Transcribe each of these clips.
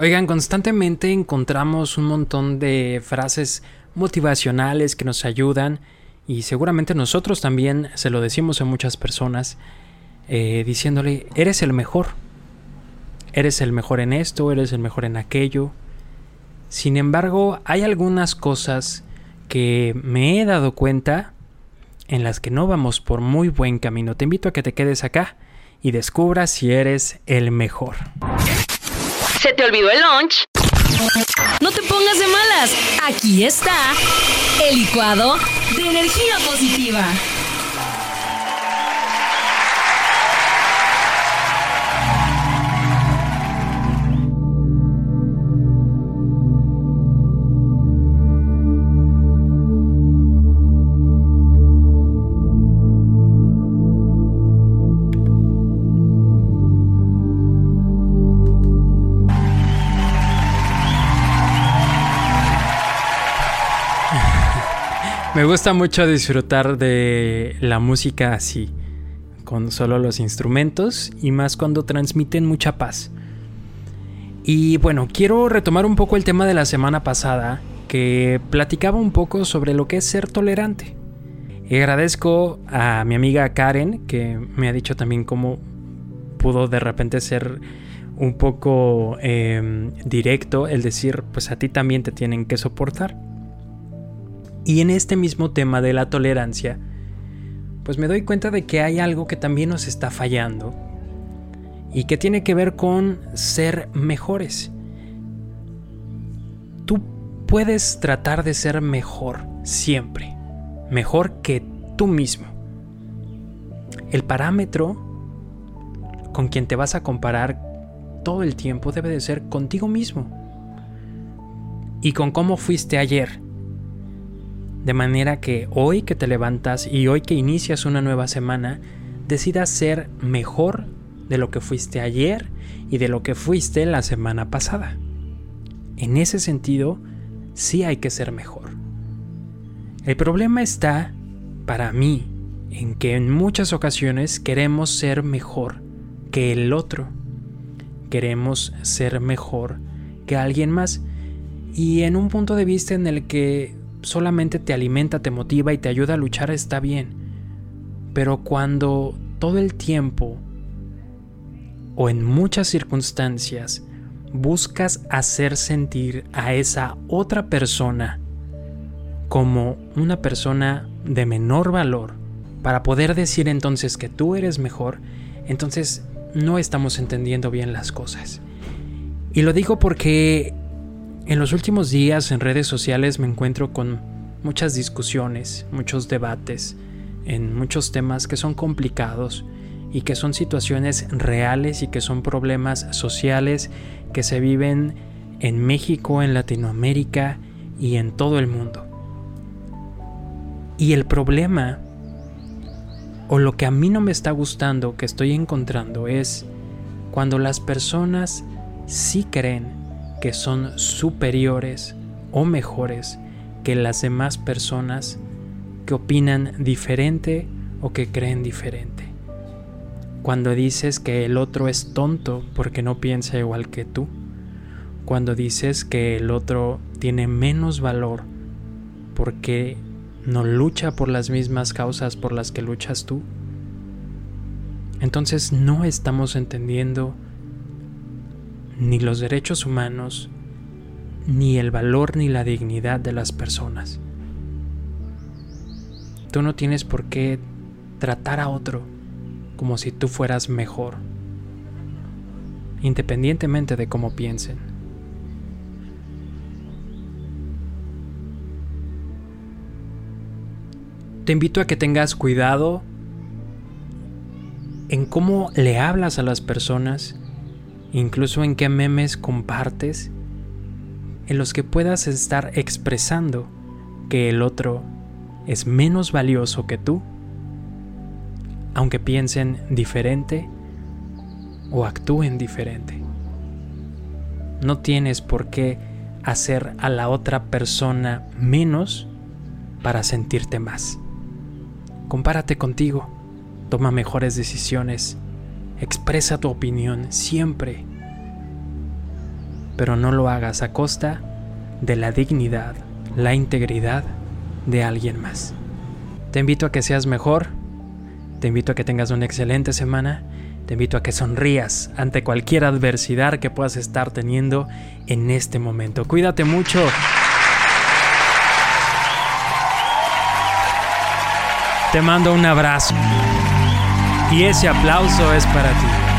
Oigan, constantemente encontramos un montón de frases motivacionales que nos ayudan y seguramente nosotros también se lo decimos a muchas personas eh, diciéndole, eres el mejor, eres el mejor en esto, eres el mejor en aquello. Sin embargo, hay algunas cosas que me he dado cuenta en las que no vamos por muy buen camino. Te invito a que te quedes acá y descubras si eres el mejor. ¿Se te olvidó el lunch? No te pongas de malas. Aquí está el licuado de energía positiva. Me gusta mucho disfrutar de la música así, con solo los instrumentos y más cuando transmiten mucha paz. Y bueno, quiero retomar un poco el tema de la semana pasada, que platicaba un poco sobre lo que es ser tolerante. Y agradezco a mi amiga Karen, que me ha dicho también cómo pudo de repente ser un poco em, directo el decir, pues a ti también te tienen que soportar. Y en este mismo tema de la tolerancia, pues me doy cuenta de que hay algo que también nos está fallando y que tiene que ver con ser mejores. Tú puedes tratar de ser mejor siempre, mejor que tú mismo. El parámetro con quien te vas a comparar todo el tiempo debe de ser contigo mismo y con cómo fuiste ayer de manera que hoy que te levantas y hoy que inicias una nueva semana, decidas ser mejor de lo que fuiste ayer y de lo que fuiste la semana pasada. En ese sentido, sí hay que ser mejor. El problema está, para mí, en que en muchas ocasiones queremos ser mejor que el otro. Queremos ser mejor que alguien más. Y en un punto de vista en el que solamente te alimenta, te motiva y te ayuda a luchar está bien. Pero cuando todo el tiempo o en muchas circunstancias buscas hacer sentir a esa otra persona como una persona de menor valor para poder decir entonces que tú eres mejor, entonces no estamos entendiendo bien las cosas. Y lo digo porque en los últimos días en redes sociales me encuentro con muchas discusiones, muchos debates, en muchos temas que son complicados y que son situaciones reales y que son problemas sociales que se viven en México, en Latinoamérica y en todo el mundo. Y el problema, o lo que a mí no me está gustando, que estoy encontrando, es cuando las personas sí creen que son superiores o mejores que las demás personas que opinan diferente o que creen diferente. Cuando dices que el otro es tonto porque no piensa igual que tú. Cuando dices que el otro tiene menos valor porque no lucha por las mismas causas por las que luchas tú. Entonces no estamos entendiendo ni los derechos humanos, ni el valor ni la dignidad de las personas. Tú no tienes por qué tratar a otro como si tú fueras mejor, independientemente de cómo piensen. Te invito a que tengas cuidado en cómo le hablas a las personas incluso en qué memes compartes, en los que puedas estar expresando que el otro es menos valioso que tú, aunque piensen diferente o actúen diferente. No tienes por qué hacer a la otra persona menos para sentirte más. Compárate contigo, toma mejores decisiones Expresa tu opinión siempre. pero no lo hagas a costa de la dignidad, la integridad de alguien más. Te invito a que seas mejor, te invito a que tengas una excelente semana, te invito a que sonrías ante cualquier adversidad que puedas estar teniendo en este momento. Cuídate mucho. Te mando un abrazo. Y ese aplauso es para ti.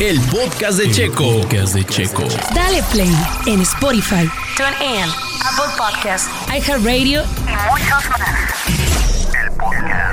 El podcast de Checo. Podcast de Checo. Dale play en Spotify. TuneIn, Apple Podcasts, iHeartRadio y muchos más. El podcast.